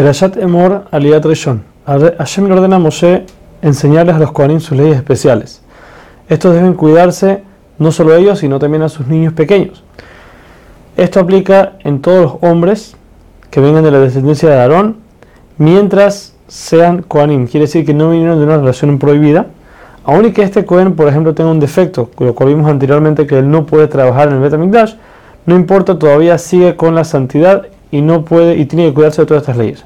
Perashat Emor Aliyat Rishon. Hashem le ordena a Moshe enseñarles a los Kohanim sus leyes especiales. Estos deben cuidarse no solo ellos, sino también a sus niños pequeños. Esto aplica en todos los hombres que vengan de la descendencia de Aarón, mientras sean Kohanim. Quiere decir que no vinieron de una relación prohibida. Aun y que este Kohen, por ejemplo, tenga un defecto, lo cual vimos anteriormente que él no puede trabajar en el Betamikdash, no importa, todavía sigue con la santidad y no puede y tiene que cuidarse de todas estas leyes.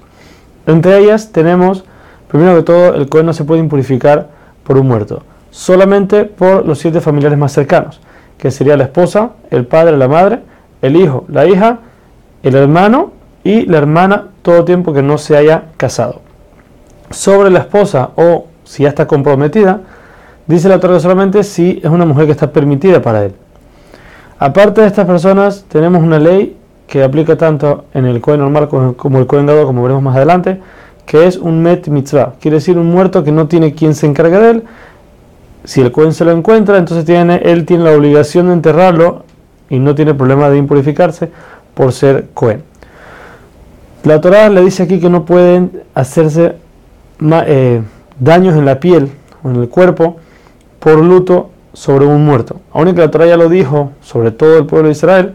Entre ellas tenemos, primero que todo, el Cohen no se puede impurificar por un muerto, solamente por los siete familiares más cercanos, que sería la esposa, el padre, la madre, el hijo, la hija, el hermano y la hermana, todo tiempo que no se haya casado. Sobre la esposa o si ya está comprometida, dice la Torah solamente si es una mujer que está permitida para él. Aparte de estas personas, tenemos una ley que aplica tanto en el Cohen normal como el Cohen dado, como veremos más adelante, que es un Met Mitzvah. Quiere decir un muerto que no tiene quien se encargue de él. Si el Cohen se lo encuentra, entonces tiene, él tiene la obligación de enterrarlo y no tiene problema de impurificarse por ser Cohen. La Torah le dice aquí que no pueden hacerse eh, daños en la piel o en el cuerpo por luto sobre un muerto. Aunque la Torah ya lo dijo sobre todo el pueblo de Israel,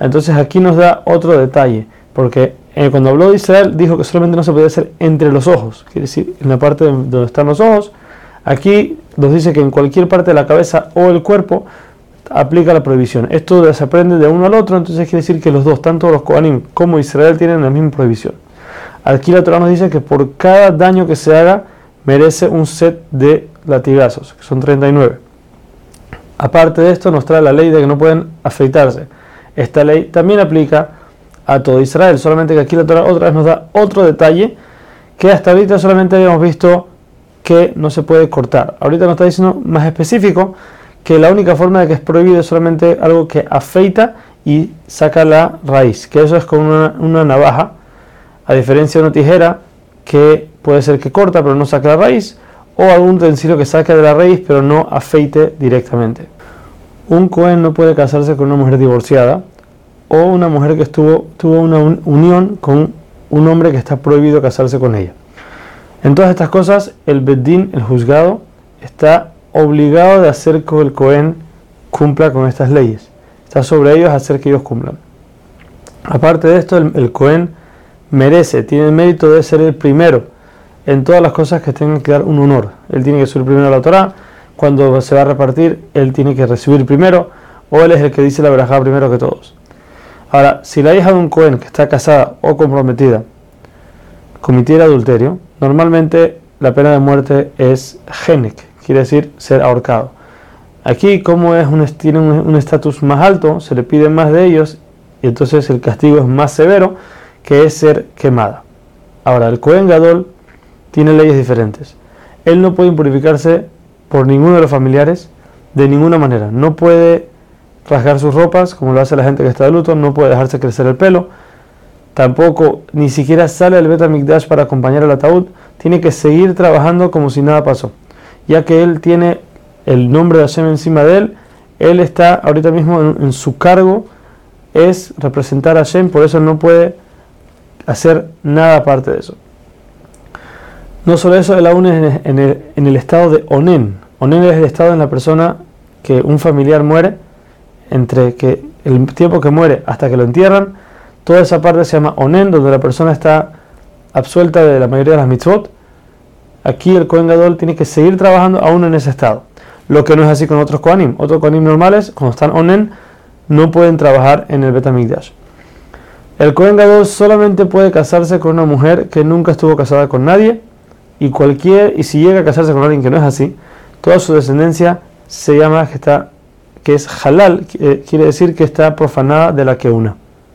entonces aquí nos da otro detalle, porque eh, cuando habló de Israel dijo que solamente no se podía hacer entre los ojos, quiere decir en la parte donde están los ojos. Aquí nos dice que en cualquier parte de la cabeza o el cuerpo aplica la prohibición. Esto se aprende de uno al otro, entonces quiere decir que los dos, tanto los Kohanim como Israel, tienen la misma prohibición. Aquí la Torah nos dice que por cada daño que se haga merece un set de latigazos, que son 39. Aparte de esto, nos trae la ley de que no pueden afeitarse. Esta ley también aplica a todo Israel, solamente que aquí la Torah otra vez nos da otro detalle que hasta ahorita solamente habíamos visto que no se puede cortar. Ahorita nos está diciendo más específico que la única forma de que es prohibido es solamente algo que afeita y saca la raíz, que eso es con una, una navaja, a diferencia de una tijera que puede ser que corta pero no saca la raíz, o algún utensilio que saque de la raíz pero no afeite directamente. Un Cohen no puede casarse con una mujer divorciada o una mujer que estuvo, tuvo una unión con un hombre que está prohibido casarse con ella. En todas estas cosas, el Beddin, el juzgado, está obligado de hacer que el Cohen cumpla con estas leyes. Está sobre ellos hacer que ellos cumplan. Aparte de esto, el, el Cohen merece, tiene el mérito de ser el primero en todas las cosas que tengan que dar un honor. Él tiene que ser el primero a la Torah. Cuando se va a repartir, él tiene que recibir primero, o él es el que dice la verajá primero que todos. Ahora, si la hija de un Cohen que está casada o comprometida cometiera adulterio, normalmente la pena de muerte es genek, quiere decir ser ahorcado. Aquí, como es un, tiene un estatus más alto, se le pide más de ellos y entonces el castigo es más severo, que es ser quemada. Ahora, el Cohen Gadol tiene leyes diferentes. Él no puede impurificarse por ninguno de los familiares de ninguna manera. No puede rasgar sus ropas, como lo hace la gente que está de luto, no puede dejarse crecer el pelo, tampoco ni siquiera sale al Betamikdash para acompañar al ataúd, tiene que seguir trabajando como si nada pasó, ya que él tiene el nombre de Hashem encima de él, él está ahorita mismo en, su cargo, es representar a Hashem, por eso no puede hacer nada aparte de eso. No solo eso, él aún es en el, en el estado de onen. Onen es el estado en la persona que un familiar muere entre que el tiempo que muere hasta que lo entierran, toda esa parte se llama onen, donde la persona está absuelta de la mayoría de las mitzvot. Aquí el Kohen Gadol tiene que seguir trabajando aún en ese estado. Lo que no es así con otros Kohanim. Otros Kohanim normales, cuando están onen, no pueden trabajar en el Betamigdash. El Kohen Gadol solamente puede casarse con una mujer que nunca estuvo casada con nadie y cualquier y si llega a casarse con alguien que no es así, toda su descendencia se llama que está que es halal, quiere decir que está profanada de la que una.